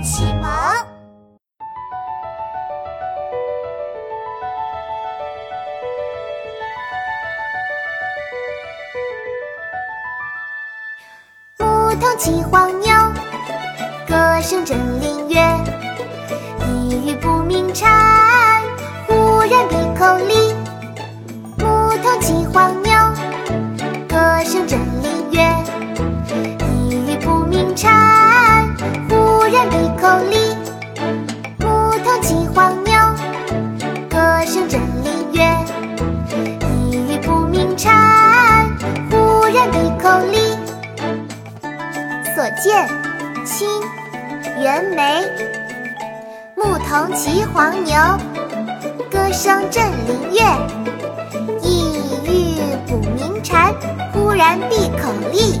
启蒙牧童骑黄牛歌声振林樾意欲捕鸣蝉忽然闭口立所见，清，袁枚。牧童骑黄牛，歌声振林樾。意欲捕鸣蝉，忽然闭口立。